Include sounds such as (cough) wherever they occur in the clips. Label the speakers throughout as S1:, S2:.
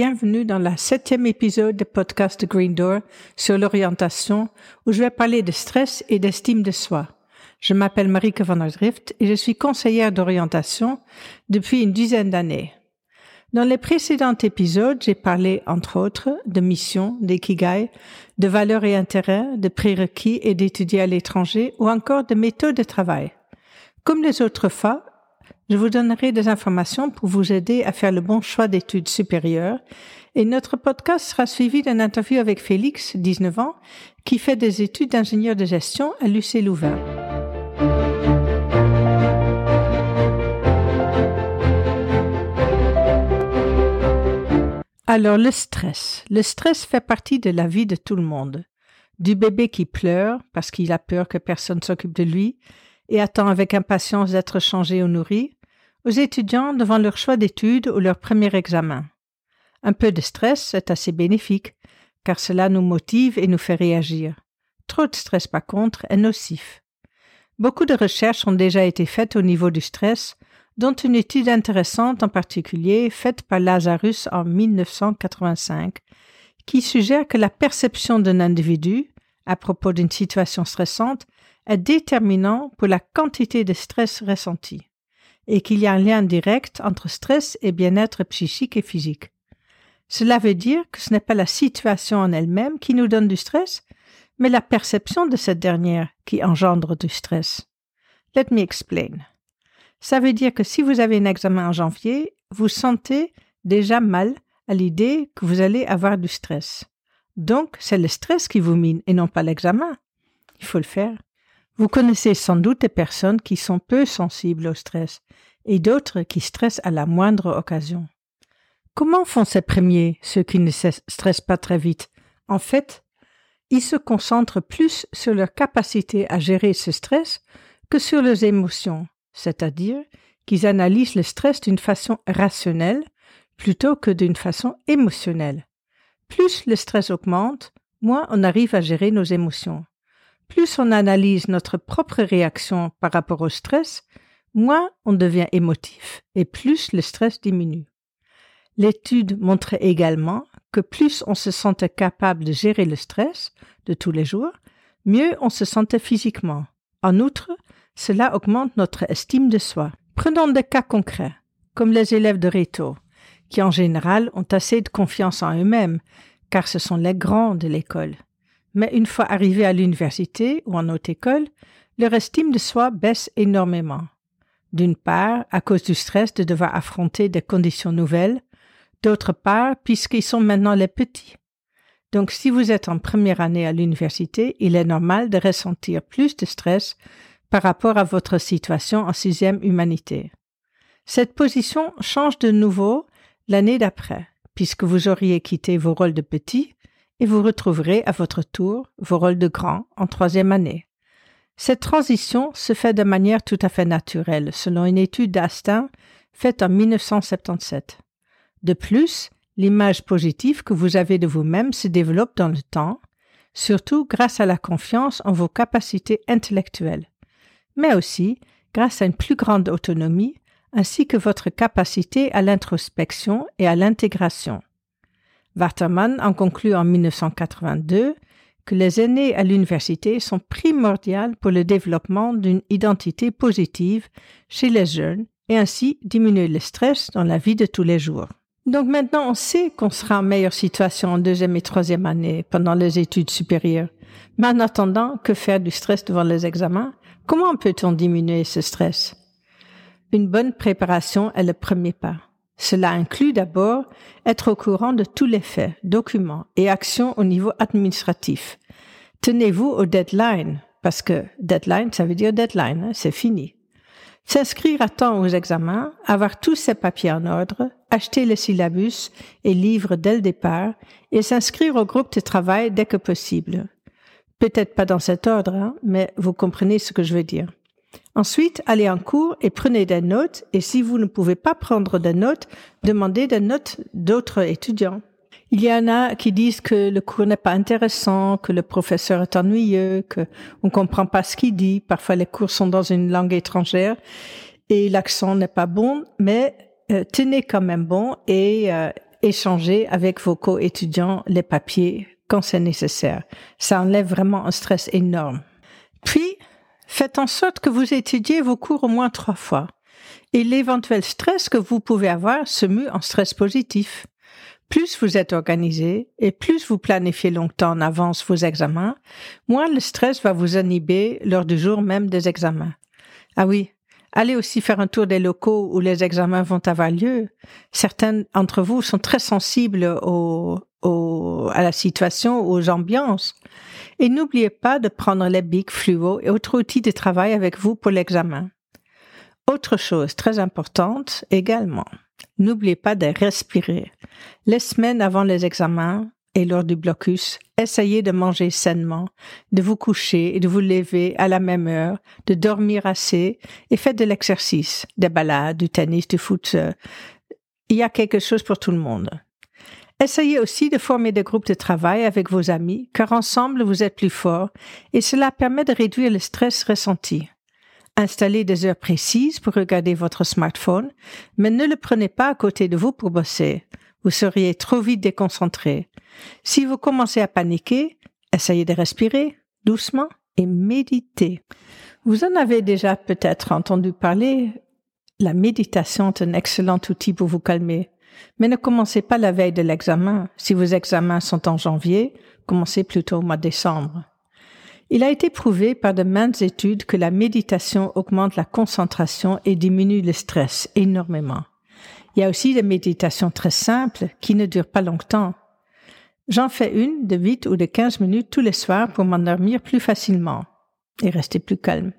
S1: bienvenue dans la septième épisode du podcast Green Door sur l'orientation où je vais parler de stress et d'estime de soi. Je m'appelle Marieke van der Drift et je suis conseillère d'orientation depuis une dizaine d'années. Dans les précédents épisodes, j'ai parlé, entre autres, de mission, d'ikigai, de valeurs et intérêts, de prérequis et d'étudier à l'étranger ou encore de méthodes de travail. Comme les autres fois, je vous donnerai des informations pour vous aider à faire le bon choix d'études supérieures et notre podcast sera suivi d'une interview avec Félix, 19 ans, qui fait des études d'ingénieur de gestion à l'UC Louvain. Alors le stress. Le stress fait partie de la vie de tout le monde. Du bébé qui pleure parce qu'il a peur que personne s'occupe de lui et attend avec impatience d'être changé ou nourri, aux étudiants devant leur choix d'études ou leur premier examen. Un peu de stress est assez bénéfique, car cela nous motive et nous fait réagir. Trop de stress, par contre, est nocif. Beaucoup de recherches ont déjà été faites au niveau du stress, dont une étude intéressante en particulier faite par Lazarus en 1985, qui suggère que la perception d'un individu à propos d'une situation stressante est déterminant pour la quantité de stress ressenti et qu'il y a un lien direct entre stress et bien-être psychique et physique. Cela veut dire que ce n'est pas la situation en elle-même qui nous donne du stress, mais la perception de cette dernière qui engendre du stress. Let me explain. Ça veut dire que si vous avez un examen en janvier, vous sentez déjà mal à l'idée que vous allez avoir du stress. Donc, c'est le stress qui vous mine et non pas l'examen. Il faut le faire. Vous connaissez sans doute des personnes qui sont peu sensibles au stress et d'autres qui stressent à la moindre occasion. Comment font ces premiers, ceux qui ne stressent pas très vite? En fait, ils se concentrent plus sur leur capacité à gérer ce stress que sur leurs émotions, c'est-à-dire qu'ils analysent le stress d'une façon rationnelle plutôt que d'une façon émotionnelle. Plus le stress augmente, moins on arrive à gérer nos émotions. Plus on analyse notre propre réaction par rapport au stress, moins on devient émotif et plus le stress diminue. L'étude montrait également que plus on se sentait capable de gérer le stress de tous les jours, mieux on se sentait physiquement. En outre, cela augmente notre estime de soi. Prenons des cas concrets, comme les élèves de Réto, qui en général ont assez de confiance en eux-mêmes, car ce sont les grands de l'école. Mais une fois arrivés à l'université ou en haute école, leur estime de soi baisse énormément. D'une part, à cause du stress de devoir affronter des conditions nouvelles, d'autre part, puisqu'ils sont maintenant les petits. Donc, si vous êtes en première année à l'université, il est normal de ressentir plus de stress par rapport à votre situation en sixième humanité. Cette position change de nouveau l'année d'après, puisque vous auriez quitté vos rôles de petits et vous retrouverez à votre tour vos rôles de grand en troisième année. Cette transition se fait de manière tout à fait naturelle, selon une étude d'Astin faite en 1977. De plus, l'image positive que vous avez de vous-même se développe dans le temps, surtout grâce à la confiance en vos capacités intellectuelles, mais aussi grâce à une plus grande autonomie ainsi que votre capacité à l'introspection et à l'intégration. Waterman en conclut en 1982 que les aînés à l'université sont primordiales pour le développement d'une identité positive chez les jeunes et ainsi diminuer le stress dans la vie de tous les jours. Donc maintenant, on sait qu'on sera en meilleure situation en deuxième et troisième année pendant les études supérieures. Mais en attendant, que faire du stress devant les examens? Comment peut-on diminuer ce stress? Une bonne préparation est le premier pas. Cela inclut d'abord être au courant de tous les faits, documents et actions au niveau administratif. Tenez-vous au deadline, parce que deadline, ça veut dire deadline, hein, c'est fini. S'inscrire à temps aux examens, avoir tous ses papiers en ordre, acheter le syllabus et livres dès le départ, et s'inscrire au groupe de travail dès que possible. Peut-être pas dans cet ordre, hein, mais vous comprenez ce que je veux dire. Ensuite, allez en cours et prenez des notes, et si vous ne pouvez pas prendre des notes, demandez des notes d'autres étudiants. Il y en a qui disent que le cours n'est pas intéressant, que le professeur est ennuyeux, que on comprend pas ce qu'il dit. Parfois, les cours sont dans une langue étrangère et l'accent n'est pas bon, mais euh, tenez quand même bon et euh, échanger avec vos co-étudiants les papiers quand c'est nécessaire. Ça enlève vraiment un stress énorme. Puis, faites en sorte que vous étudiez vos cours au moins trois fois. Et l'éventuel stress que vous pouvez avoir se mue en stress positif. Plus vous êtes organisé et plus vous planifiez longtemps en avance vos examens, moins le stress va vous inhiber lors du jour même des examens. Ah oui, allez aussi faire un tour des locaux où les examens vont avoir lieu. Certains d'entre vous sont très sensibles au, à la situation, aux ambiances. Et n'oubliez pas de prendre les bics fluo et autres outils de travail avec vous pour l'examen. Autre chose très importante également, n'oubliez pas de respirer. Les semaines avant les examens et lors du blocus, essayez de manger sainement, de vous coucher et de vous lever à la même heure, de dormir assez et faites de l'exercice, des balades, du tennis, du foot. Il y a quelque chose pour tout le monde. Essayez aussi de former des groupes de travail avec vos amis, car ensemble vous êtes plus forts et cela permet de réduire le stress ressenti. Installez des heures précises pour regarder votre smartphone, mais ne le prenez pas à côté de vous pour bosser. Vous seriez trop vite déconcentré. Si vous commencez à paniquer, essayez de respirer doucement et méditer. Vous en avez déjà peut-être entendu parler. La méditation est un excellent outil pour vous calmer. Mais ne commencez pas la veille de l'examen. Si vos examens sont en janvier, commencez plutôt au mois de décembre. Il a été prouvé par de maintes études que la méditation augmente la concentration et diminue le stress énormément. Il y a aussi des méditations très simples qui ne durent pas longtemps. J'en fais une de 8 ou de 15 minutes tous les soirs pour m'endormir plus facilement et rester plus calme.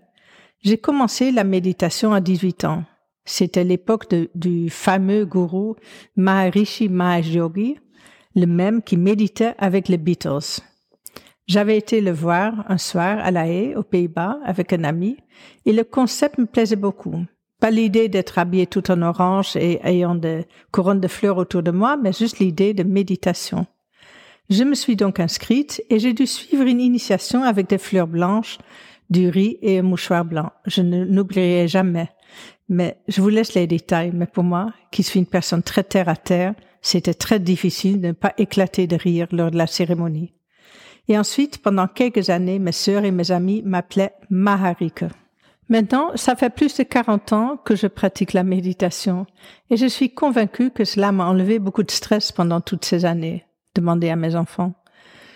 S1: J'ai commencé la méditation à 18 ans. C'était l'époque du fameux gourou Maharishi Mahesh le même qui méditait avec les Beatles. J'avais été le voir un soir à La Haye, aux Pays-Bas, avec un ami, et le concept me plaisait beaucoup. Pas l'idée d'être habillé tout en orange et ayant des couronnes de fleurs autour de moi, mais juste l'idée de méditation. Je me suis donc inscrite et j'ai dû suivre une initiation avec des fleurs blanches, du riz et un mouchoir blanc. Je ne n'oublierai jamais. Mais je vous laisse les détails. Mais pour moi, qui suis une personne très terre à terre, c'était très difficile de ne pas éclater de rire lors de la cérémonie. Et ensuite, pendant quelques années, mes sœurs et mes amis m'appelaient Maharika. Maintenant, ça fait plus de 40 ans que je pratique la méditation et je suis convaincue que cela m'a enlevé beaucoup de stress pendant toutes ces années. Demandez à mes enfants.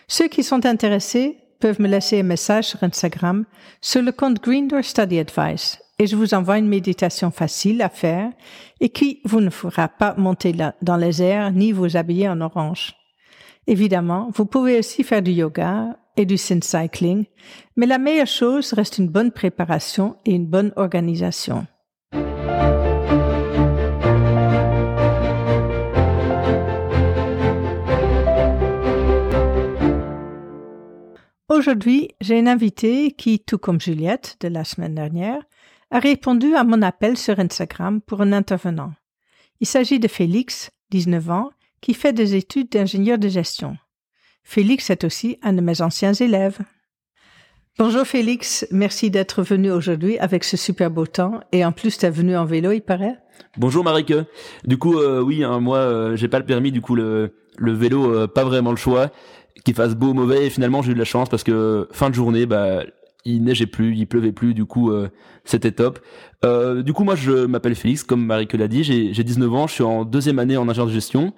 S1: Ceux qui sont intéressés peuvent me laisser un message sur Instagram sur le compte Green Door Study Advice et je vous envoie une méditation facile à faire et qui vous ne fera pas monter dans les airs ni vous habiller en orange. Évidemment, vous pouvez aussi faire du yoga et du syncycling, cycling, mais la meilleure chose reste une bonne préparation et une bonne organisation. Aujourd'hui, j'ai une invitée qui, tout comme Juliette de la semaine dernière, a répondu à mon appel sur Instagram pour un intervenant. Il s'agit de Félix, 19 ans, qui fait des études d'ingénieur de gestion. Félix est aussi un de mes anciens élèves. Bonjour Félix, merci d'être venu aujourd'hui avec ce super beau temps et en plus tu es venu en vélo, il paraît.
S2: Bonjour Marike. Du coup, euh, oui, hein, moi euh, j'ai pas le permis, du coup le, le vélo euh, pas vraiment le choix. Qu'il fasse beau ou mauvais, et finalement j'ai eu de la chance parce que fin de journée, bah il neigeait plus, il pleuvait plus, du coup c'était top. du coup moi je m'appelle Félix, comme Marike l'a dit, j'ai 19 ans, je suis en deuxième année en ingénieur de gestion.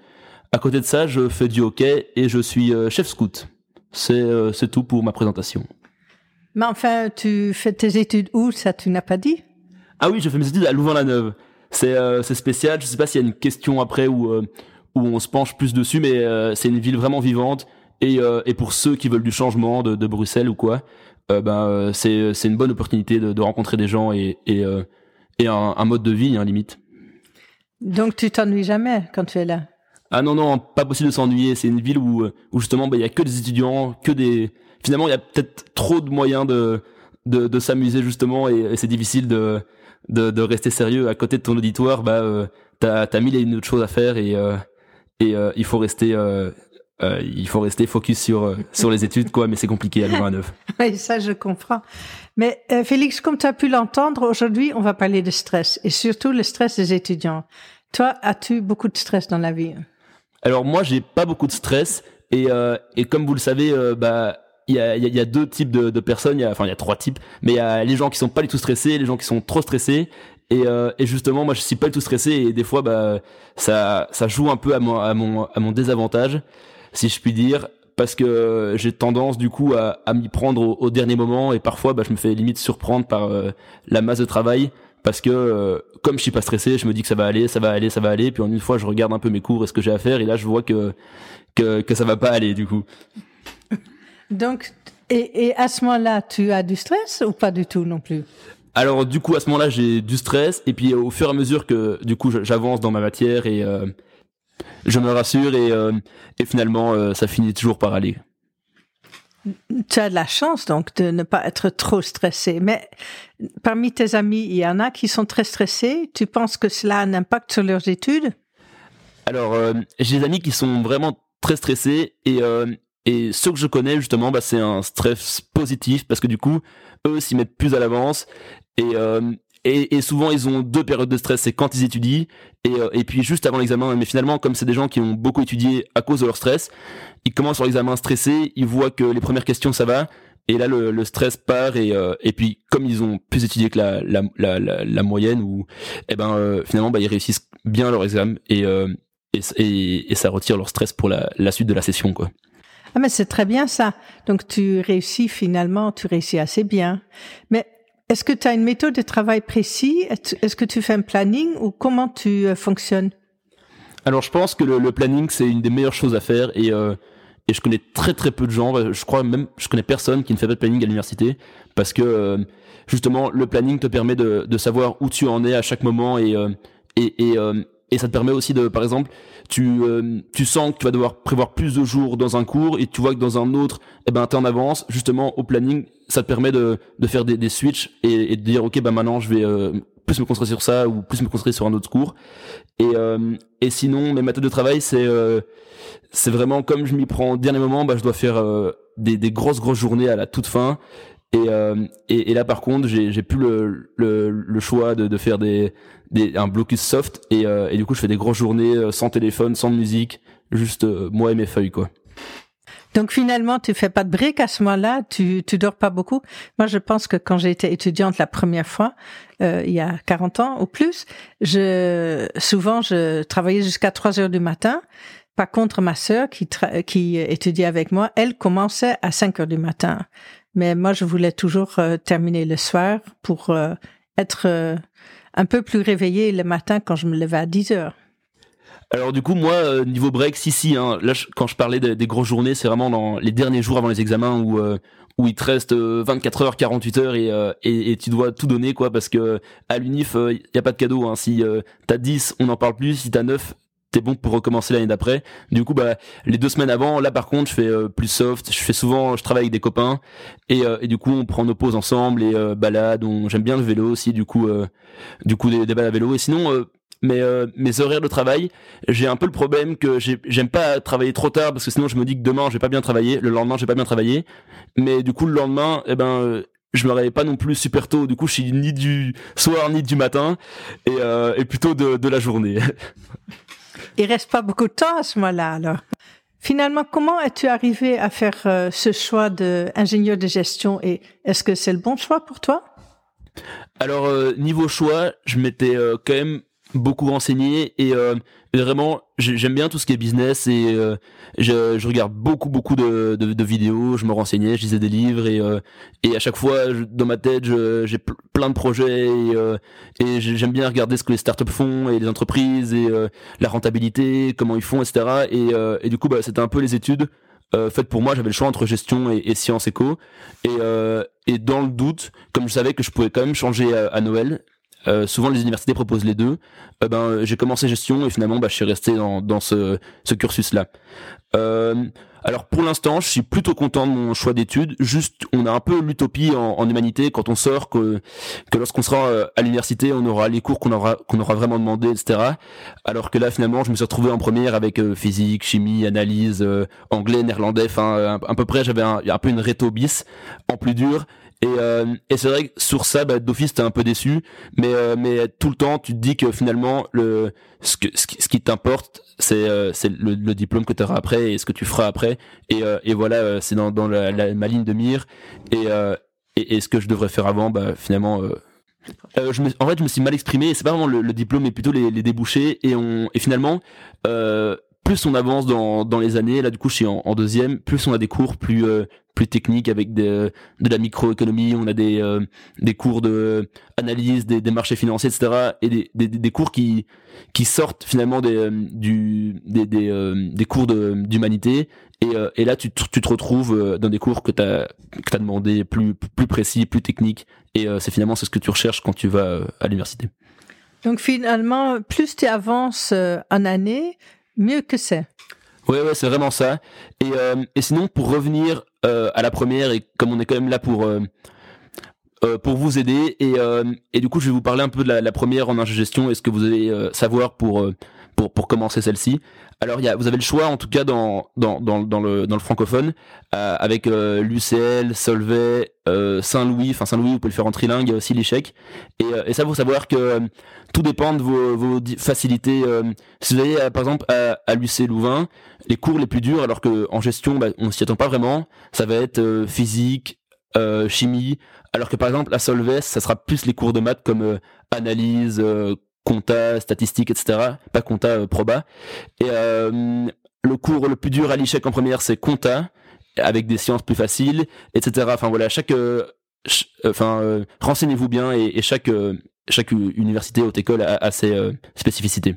S2: À côté de ça, je fais du hockey et je suis euh, chef scout. Euh, c'est tout pour ma présentation.
S1: Mais enfin, tu fais tes études où Ça, tu n'as pas dit?
S2: Ah oui, je fais mes études à Louvain-la-Neuve. C'est euh, spécial. Je sais pas s'il y a une question après où où on se penche plus dessus, mais c'est une ville vraiment vivante. Et, et pour ceux qui veulent du changement de, de Bruxelles ou quoi, ben c'est c'est une bonne opportunité de, de rencontrer des gens et et, et un, un, mode de vie, hein, limite.
S1: Donc tu t'ennuies jamais quand tu es là?
S2: Ah non non, pas possible de s'ennuyer. C'est une ville où, où justement, bah, il y a que des étudiants, que des. Finalement, il y a peut-être trop de moyens de de, de s'amuser justement, et, c'est difficile de, de, de rester sérieux à côté de ton auditoire. Bah, euh, t'as t'as mille et une autres choses à faire et euh, et euh, il faut rester. Euh, euh, il faut rester focus sur sur les études quoi mais c'est compliqué à Louvain neuf. (laughs)
S1: oui ça je comprends. Mais Félix comme tu as pu l'entendre aujourd'hui on va parler de stress et surtout le stress des étudiants. Toi as-tu beaucoup de stress dans la vie?
S2: Alors moi, j'ai pas beaucoup de stress et, euh, et comme vous le savez, euh, bah il y a, y a, deux types de, de personnes, il y a, enfin il y a trois types, mais il y a les gens qui sont pas du tout stressés, les gens qui sont trop stressés, et, euh, et justement moi je suis pas du tout stressé et des fois bah ça ça joue un peu à mon à mon à mon désavantage, si je puis dire, parce que j'ai tendance du coup à, à m'y prendre au, dernier moment et parfois bah je me fais limite surprendre par la masse de travail parce que euh, comme je suis pas stressé, je me dis que ça va aller, ça va aller, ça va aller. Puis en une fois, je regarde un peu mes cours et ce que j'ai à faire, et là, je vois que que que ça va pas aller du coup.
S1: Donc, et, et à ce moment-là, tu as du stress ou pas du tout non plus?
S2: Alors du coup, à ce moment-là, j'ai du stress, et puis au fur et à mesure que du coup j'avance dans ma matière et euh, je me rassure et, euh, et finalement ça finit toujours par aller
S1: tu as de la chance donc de ne pas être trop stressé. Mais parmi tes amis, il y en a qui sont très stressés. Tu penses que cela a un impact sur leurs études?
S2: Alors, euh, j'ai des amis qui sont vraiment très stressés et euh, et ceux que je connais justement, bah, c'est un stress positif parce que du coup, eux s'y mettent plus à l'avance et et, souvent ils ont deux périodes de stress, c'est quand ils étudient et, euh, et puis juste avant l'examen. Mais finalement, comme c'est des gens qui ont beaucoup étudié à cause de leur stress, ils commencent sur l'examen stressés, ils voient que les premières questions ça va, et là le, stress part et, euh, et puis comme ils ont plus étudié que la, moyenne, ou eh ben euh, finalement bah, ils réussissent bien leur examen et, ça retire leur stress pour la, suite de la session.
S1: Ah mais c'est très bien ça. Donc tu réussis finalement, tu réussis assez bien. Mais est-ce que tu as une méthode de travail précis Est-ce que tu fais un planning ou comment tu euh, fonctionnes?
S2: Alors je pense que le, planning c'est une des meilleures choses à faire et euh, et je connais très très peu de gens. Je crois même je connais personne qui ne fait pas de planning à l'université parce que euh, justement le planning te permet de, de savoir où tu en es à chaque moment et et, et et ça te permet aussi de, par exemple, tu, euh, tu sens que tu vas devoir prévoir plus de jours dans un cours et tu vois que dans un autre, eh ben, t'es en avance. Justement, au planning, ça te permet de, de faire des, des switches et, et de dire, ok, bah maintenant, je vais euh, plus me concentrer sur ça ou plus me concentrer sur un autre cours. Et, euh, et sinon, mes méthodes de travail, c'est c'est vraiment comme je m'y prends au dernier moment, bah, je dois faire des, des grosses grosses journées à la toute fin et, euh, et, et, là, par contre, j'ai plus le, le, le, choix de, de faire des, des, un blocus soft. Et, euh, et, du coup, je fais des grosses journées euh, sans téléphone, sans musique, juste moi et mes feuilles, quoi.
S1: Donc finalement, tu fais pas de break à ce moment-là, tu tu dors pas beaucoup? Moi, je pense que quand j'ai été étudiante la première fois, euh, il y a 40 ans ou plus, je souvent je travaillais jusqu'à 3 heures du matin. Par contre, ma sœur qui qui étudiait avec moi, elle commençait à 5 heures du matin. Mais moi, je voulais toujours euh, terminer le soir pour euh, être euh, un peu plus réveillé le matin quand je me levais à 10 heures.
S2: Alors du coup, moi, niveau break, si, si, hein, là, quand je parlais des grosses journées, c'est vraiment dans les derniers jours avant les examens où, où il te reste 24 heures, 48 heures et, et, et, tu dois tout donner, quoi, parce que à l'UNIF, il y a pas de cadeau. Hein. Si t'as 10, on n'en parle plus. Si t'as 9, t'es bon pour recommencer l'année d'après. Du coup, bah, les deux semaines avant, là par contre, je fais euh, plus soft. Je fais souvent, je travaille avec des copains et, euh, et du coup, on prend nos pauses ensemble et euh, balades. J'aime bien le vélo aussi, du coup, euh, du coup des, des, balades à vélo. Et sinon, mes mes horaires de travail, j'ai un peu le problème que j'aime pas travailler trop tard parce que sinon je me dis que demain je vais pas bien travailler, le lendemain je vais pas bien travailler. Mais du coup, le lendemain, eh ben je me réveille pas non plus super tôt. Du coup, je suis ni du soir ni du matin et, et plutôt de, de la journée. (laughs)
S1: Il reste pas beaucoup de temps à ce moment-là, alors. Finalement, comment es-tu arrivé à faire euh, ce choix d'ingénieur de gestion et est-ce que c'est le bon choix pour toi?
S2: Alors, euh, niveau choix, je m'étais euh, quand même beaucoup renseigné et euh, vraiment j'aime bien tout ce qui est business et euh, je, je, regarde beaucoup beaucoup de, de, de, vidéos je me renseignais je lisais des livres et euh, et à chaque fois dans ma tête j'ai plein de projets et, et j'aime bien regarder ce que les startups font et les entreprises et la rentabilité comment ils font etc et, et du coup bah, c'était un peu les études faites pour moi. J'avais le choix entre gestion et, et sciences éco. Et et dans le doute comme je savais que je pouvais quand même changer à Noël euh, souvent les universités proposent les deux. Euh, ben j'ai commencé gestion et finalement bah, je suis resté dans, ce, ce cursus là. Euh, alors pour l'instant, je suis plutôt content de mon choix d'études. Juste, on a un peu l'utopie en, humanité quand on sort que que lorsqu'on sera à l'université, on aura les cours qu'on aura qu'on aura vraiment demandé, etc. Alors que là, finalement, je me suis retrouvé en première avec physique, chimie, analyse, anglais, néerlandais. Enfin, à, peu près, j'avais un, un peu une réto bis en plus dur et, euh, et c'est vrai que sur ça, bah, d'office, t'es un peu déçu. Mais, mais tout le temps tu te dis que finalement le ce que ce qui, t'importe c'est c'est le, diplôme que tu auras après et ce que tu feras après et, et voilà c'est dans dans la, ma ligne de mire et, et, et ce que je devrais faire avant bah finalement euh, je me, en fait, je me suis mal exprimé. C'est pas vraiment le, diplôme, mais plutôt les, les, débouchés. Et on, et finalement, euh, plus on avance dans, dans les années, là du coup je suis en, deuxième, plus on a des cours plus euh, plus techniques avec de, de la microéconomie, on a des euh, des cours de analyse des, des marchés financiers, etc. Et des, des, des cours qui qui sortent finalement des euh, du des des, des cours d'humanité. Et, et là tu, tu te retrouves dans des cours que t'as que t'as demandé plus plus précis, plus techniques. Et c'est finalement ce que tu recherches quand tu vas à l'université.
S1: Donc finalement, plus tu avances en année, mieux que c'est.
S2: Ouais, ouais, c'est vraiment ça. Et, euh, et sinon, pour revenir euh, à la première, et comme on est quand même là pour euh, pour vous aider, et, et du coup, je vais vous parler un peu de la, la première en gestion et ce que vous allez savoir pour pour, pour commencer celle-ci. Alors, il y a, vous avez le choix, en tout cas, dans, dans, dans, le, dans le francophone, euh, avec euh, l'UCL, Solvay, euh, Saint-Louis. Enfin, Saint-Louis, vous pouvez le faire en trilingue, il y a aussi l'échec. Et, euh, et ça, faut savoir que euh, tout dépend de vos, vos facilités. si vous allez, par exemple, à, à l'UC Louvain, les cours les plus durs, alors que en gestion, bah, on s'y attend pas vraiment, ça va être physique, chimie, alors que par exemple, à Solvay, ça sera plus les cours de maths comme analyse, compta, statistique, etc. Pas compta, euh, proba. Et euh, le cours le plus dur à l'ICHEC en première, c'est compta, avec des sciences plus faciles, etc. Enfin voilà, chaque, euh, enfin renseignez-vous bien et, chaque chaque université haute école a, ses spécificités.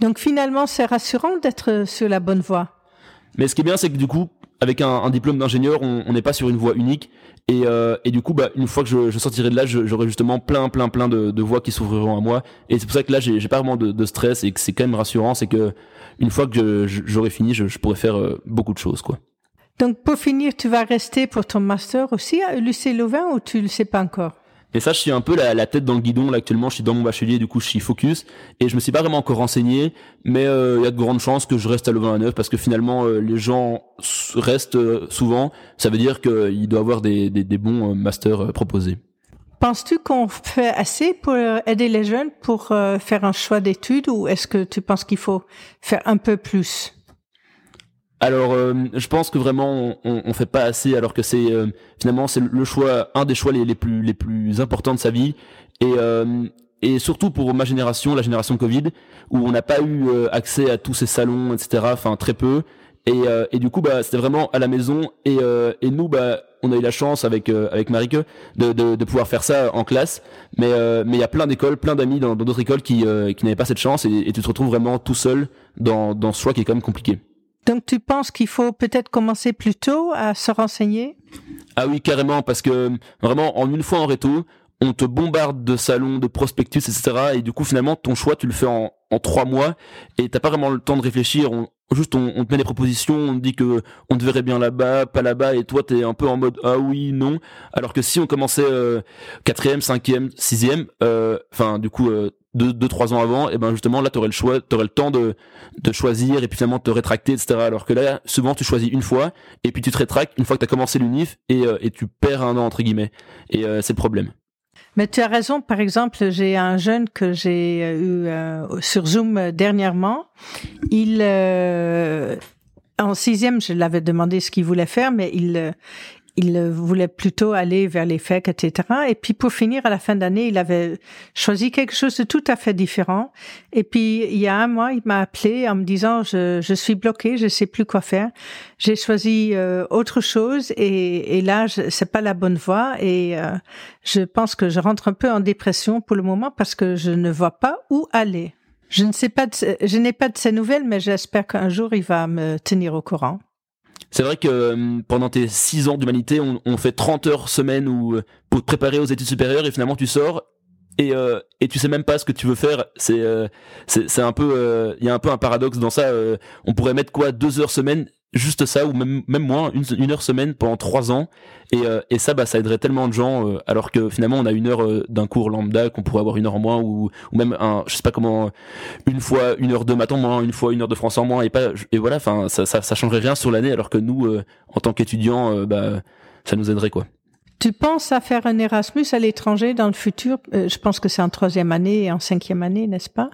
S1: Donc finalement, c'est rassurant d'être sur la bonne voie.
S2: Mais ce qui est bien, c'est que du coup, avec un, diplôme d'ingénieur, on n'est pas sur une voie unique. Et, euh, et du coup, bah, une fois que je, je sortirai de là, j'aurai justement plein, plein, plein de, de voies qui s'ouvriront à moi. Et c'est pour ça que là, j'ai pas vraiment de, de, stress et que c'est quand même rassurant. C'est que une fois que j'aurai fini, je, je, pourrai faire euh, beaucoup de choses, quoi.
S1: Donc, pour finir, tu vas rester pour ton master aussi à l'UC Louvain ou tu le sais pas encore?
S2: Et ça, je suis un peu la, la, tête dans le guidon. Là, actuellement, je suis dans mon bachelier, du coup, je suis focus. Et je me suis pas vraiment encore renseigné, mais euh, il y a de grandes chances que je reste à Louvain-la-Neuve parce que finalement, euh, les gens restent euh, souvent. Ça veut dire qu'il doit avoir des, des, des bons masters proposés.
S1: Penses-tu qu'on fait assez pour aider les jeunes pour faire un choix d'études ou est-ce que tu penses qu'il faut faire un peu plus?
S2: Alors, euh, je pense que vraiment on, on, fait pas assez, alors que c'est euh, finalement c'est le choix, un des choix les, plus les plus importants de sa vie, et euh, et surtout pour ma génération, la génération Covid, où on n'a pas eu accès à tous ces salons, etc. Enfin très peu, et et du coup bah c'était vraiment à la maison, et et nous bah on a eu la chance avec avec Marike de, de, de pouvoir faire ça en classe, mais mais il y a plein d'écoles, plein d'amis dans d'autres écoles qui qui n'avaient pas cette chance, et, et tu te retrouves vraiment tout seul dans dans ce choix qui est quand même compliqué.
S1: Donc tu penses qu'il faut peut-être commencer plus tôt à se renseigner?
S2: Ah oui, carrément, parce que vraiment, en une fois en réto, on te bombarde de salons, de prospectus, etc. Et du coup, finalement, ton choix, tu le fais en, en trois mois et t'as pas vraiment le temps de réfléchir. On, juste, on, on, te met des propositions, on te dit que on te verrait bien là-bas, pas là-bas, et toi, t'es un peu en mode ah oui, non. Alors que si on commençait euh, quatrième, cinquième, sixième, euh, enfin, du coup, euh, deux, trois ans avant, et ben justement là, t'aurais le choix, t'aurais le temps de, de choisir et puis finalement te rétracter, etc. Alors que là, souvent, tu choisis une fois et puis tu te rétractes une fois que t'as commencé l'unif et, euh, et tu perds un an entre guillemets. Et euh, c'est le problème.
S1: Mais tu as raison. Par exemple, j'ai un jeune que j'ai eu euh, sur Zoom dernièrement. Il en sixième, je l'avais demandé ce qu'il voulait faire, mais il il voulait plutôt aller vers les FEC, etc. Et puis pour finir, à la fin d'année, il avait choisi quelque chose de tout à fait différent. Et puis il y a un mois, il m'a appelé en me disant je, je suis bloqué, je sais plus quoi faire. J'ai choisi euh, autre chose et, et là c'est pas la bonne voie et euh, je pense que je rentre un peu en dépression pour le moment parce que je ne vois pas où aller. Je ne sais pas, de, je n'ai pas de ces nouvelles, mais j'espère qu'un jour il va me tenir au courant.
S2: C'est vrai que euh, pendant tes 6 ans d'humanité, on, on, fait 30 heures semaine euh, pour te préparer aux études supérieures et finalement tu sors et euh, et tu sais même pas ce que tu veux faire. C'est c'est un peu il y a un peu un paradoxe dans ça. on pourrait mettre quoi deux heures semaine juste ça ou même même moins une, une heure semaine pendant trois ans. Et, euh, et ça bah ça aiderait tellement de gens euh, alors que finalement on a une heure euh, d'un cours lambda qu'on pourrait avoir une heure en moins ou ou même un je sais pas comment une fois une heure de maths en moins une fois une heure de français en moins et pas et voilà enfin ça, ça ça changerait rien sur l'année alors que nous en tant qu'étudiants bah ça nous aiderait quoi.
S1: Tu penses à faire un Erasmus à l'étranger dans le futur? Euh, Je pense que c'est en troisième année et en cinquième année, n'est-ce pas?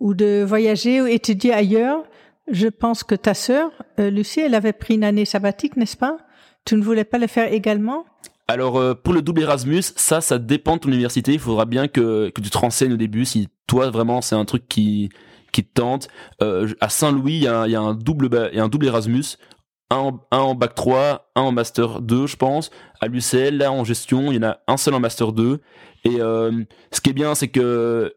S1: Ou de voyager ou étudier ailleurs? Je pense que ta sœur, euh, Lucie, elle avait pris une année sabbatique, n'est-ce pas? Tu ne voulais pas le faire également?
S2: Alors euh, pour le double Erasmus, ça, ça dépend de ton université. Il faudra bien que, que tu te renseignes au début si toi vraiment c'est un truc qui qui te tente. Euh, à Saint-Louis, il y a, y a, un double y a un double Erasmus, un en, un en bac 3, un en master 2, je pense. À l'UCL, là en gestion, il y en a un seul en master 2. Et euh, ce qui est bien, c'est que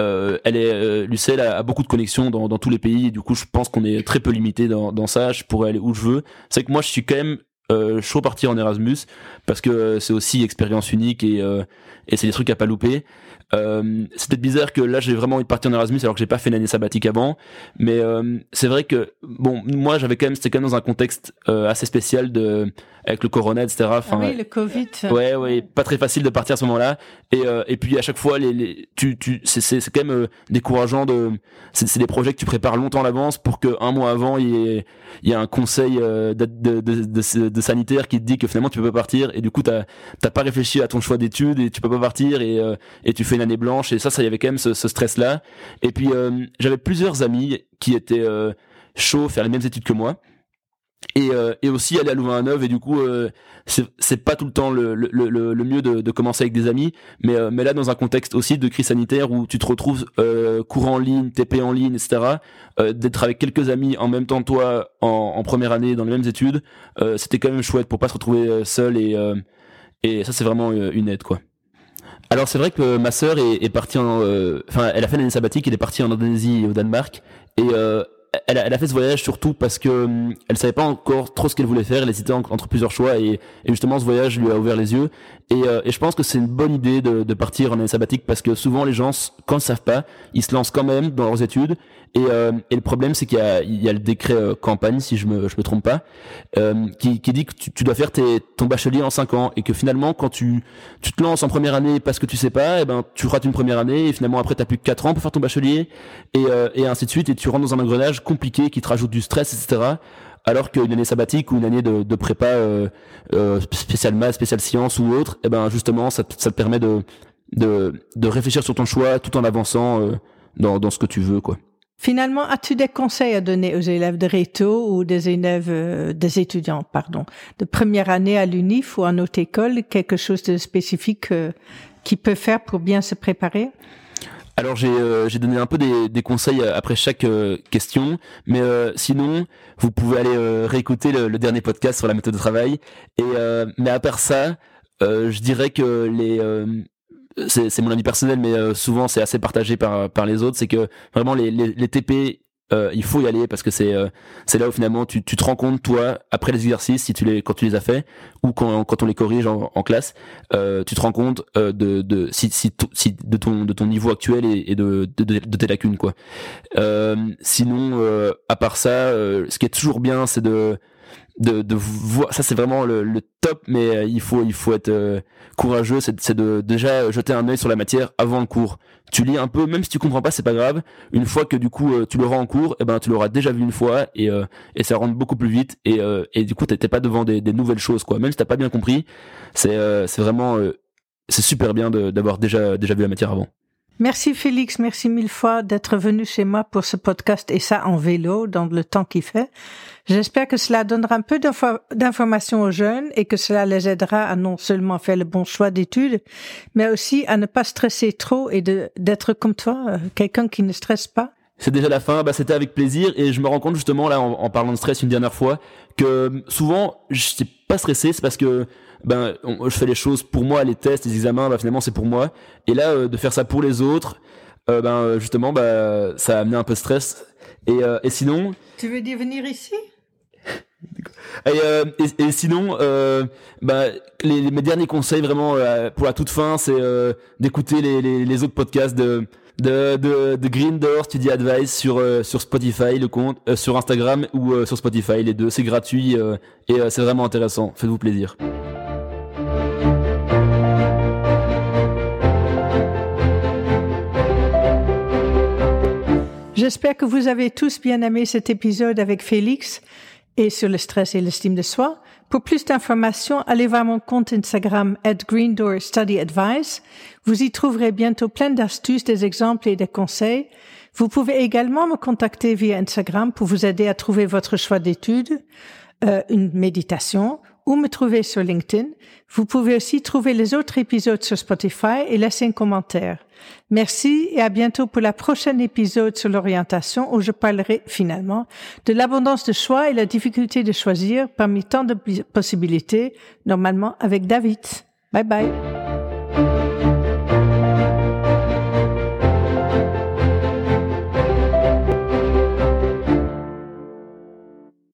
S2: euh, elle euh, a, beaucoup de connexions dans, tous les pays. Et du coup, je pense qu'on est très peu limité dans, dans ça. Je pourrais aller où je veux. C'est que moi, je suis quand même euh, chaud partir en Erasmus parce que c'est aussi expérience unique et, euh, et c'est des trucs à pas louper. Euh, c'est peut-être bizarre que là j'ai vraiment envie de partir en Erasmus alors que j'ai pas fait une année sabbatique avant, mais euh, c'est vrai que bon moi j'avais quand même c'était quand même dans un contexte euh, assez spécial de avec le corona etc.
S1: Enfin, ah oui le Covid.
S2: Ouais ouais pas très facile de partir à ce moment-là et euh, et puis à chaque fois les, les tu tu c'est c'est c'est quand même décourageant de c'est c'est des projets que tu prépares longtemps à l'avance pour que un mois avant il y ait il y a un conseil de de, de, de, de, sanitaire qui te dit que finalement tu peux pas partir et du coup t'as t'as pas réfléchi à ton choix d'études et tu peux pas partir et et tu fais année blanche et ça, ça y avait quand même ce, stress-là. Et puis euh, j'avais plusieurs amis qui étaient euh, chauds faire les mêmes études que moi. Et, euh, et aussi aller à Louvain-la-Neuve et du coup c'est pas tout le temps le, le, le, mieux de, commencer avec des amis mais mais là dans un contexte aussi de crise sanitaire où tu te retrouves cours en ligne TP en ligne etc d'être avec quelques amis en même temps toi en, en première année dans les mêmes études c'était quand même chouette pour pas se retrouver seul et et ça c'est vraiment une aide quoi alors c'est vrai que ma sœur est, est partie en, euh, enfin elle a fait l'année sabbatique, elle est partie en Indonésie et au Danemark. Et euh, elle, a, fait ce voyage surtout parce que hum, elle savait pas encore trop ce qu'elle voulait faire, elle hésitait entre plusieurs choix et, justement ce voyage lui a ouvert les yeux et, euh, et je pense que c'est une bonne idée de, de, partir en année sabbatique parce que souvent les gens quand ils savent pas, ils se lancent quand même dans leurs études. Et, euh, et le problème c'est qu'il y y a le décret euh, campagne si je me je me trompe pas euh, qui, qui dit que tu, tu, dois faire tes, ton bachelier en 5 ans. Et que finalement quand tu tu te lances en première année parce que tu sais pas, et eh ben tu rates une première année et finalement après t'as plus que 4 ans pour faire ton bachelier. Et, euh, et ainsi de suite. Et tu rentres dans un engrenage compliqué qui te rajoute du stress etc alors qu'une année sabbatique ou une année de, de prépa euh, euh, spécial maths, spécial sciences ou autre, eh ben justement ça, ça te permet de, de, de réfléchir sur ton choix tout en avançant euh, dans, dans ce que tu veux quoi.
S1: Finalement, as-tu des conseils à donner aux élèves de réto ou des élèves, euh, des étudiants, pardon, de première année à l'UNIF ou en autre école, quelque chose de spécifique euh, qu'ils peuvent faire pour bien se préparer?
S2: Alors j'ai euh, donné un peu des, des conseils euh, après chaque euh, question, mais euh, sinon vous pouvez aller euh, réécouter le, le, dernier podcast sur la méthode de travail. Et mais à part ça, je dirais que les c'est mon avis personnel, mais souvent c'est assez partagé par par les autres, c'est que vraiment les, les, les TP euh, il faut y aller parce que c'est euh, c'est là où finalement tu, tu te rends compte toi après les exercices si tu les quand tu les as fait ou quand, quand on les corrige en, en classe euh, tu te rends compte euh, de, de si, si, si de ton de ton niveau actuel et, et de, de, de, tes lacunes quoi. Euh, sinon euh, à part ça ce qui est toujours bien c'est de de, de voir ça c'est vraiment le, le, top mais euh, il faut il faut être euh, courageux c'est de déjà jeter un œil sur la matière avant le cours. Tu lis un peu même si tu comprends pas c'est pas grave. Une fois que du coup euh, tu l'auras en cours et eh ben tu l'auras déjà vu une fois et et ça rentre beaucoup plus vite et et du coup t'étais pas devant des, des nouvelles choses quoi. Même si t'as pas bien compris c'est c'est vraiment c'est super bien d'avoir déjà déjà vu la matière avant
S1: Merci Félix, merci mille fois d'être venu chez moi pour ce podcast et ça en vélo dans le temps qu'il fait. J'espère que cela donnera un peu d'informations aux jeunes et que cela les aidera à non seulement faire le bon choix d'études, mais aussi à ne pas stresser trop et d'être comme toi, euh, quelqu'un qui ne stresse pas.
S2: C'est déjà la fin, bah c'était avec plaisir et je me rends compte justement là en, parlant de stress une dernière fois que souvent je suis pas stressé, c'est parce que ben je fais les choses pour moi, les tests, les examens, ben, finalement c'est pour moi. Et là euh, de faire ça pour les autres, euh, ben justement bah ça a amené un peu de stress. Et, euh, et sinon.
S1: Tu veux dire venir ici? (laughs)
S2: Et, euh, et, et, sinon, euh, bah, les, les, mes derniers conseils vraiment euh, pour la toute fin, c'est euh, d'écouter les, les, autres podcasts de de, de, de Green Door Study Advice sur euh, sur Spotify, le compte sur Instagram ou sur Spotify, les deux, c'est gratuit et c'est vraiment intéressant. Faites-vous plaisir.
S1: J'espère que vous avez tous bien aimé cet épisode avec Félix et sur le stress et l'estime de soi. Pour plus d'informations, allez voir mon compte Instagram at Greendoor Study Advice. Vous y trouverez bientôt plein d'astuces, des exemples et des conseils. Vous pouvez également me contacter via Instagram pour vous aider à trouver votre choix d'études, euh, une méditation ou me trouver sur LinkedIn. Vous pouvez aussi trouver les autres épisodes sur Spotify et laisser un commentaire. Merci et à bientôt pour la prochaine épisode sur l'orientation où je parlerai finalement de l'abondance de choix et la difficulté de choisir parmi tant de possibilités, normalement avec David. Bye bye.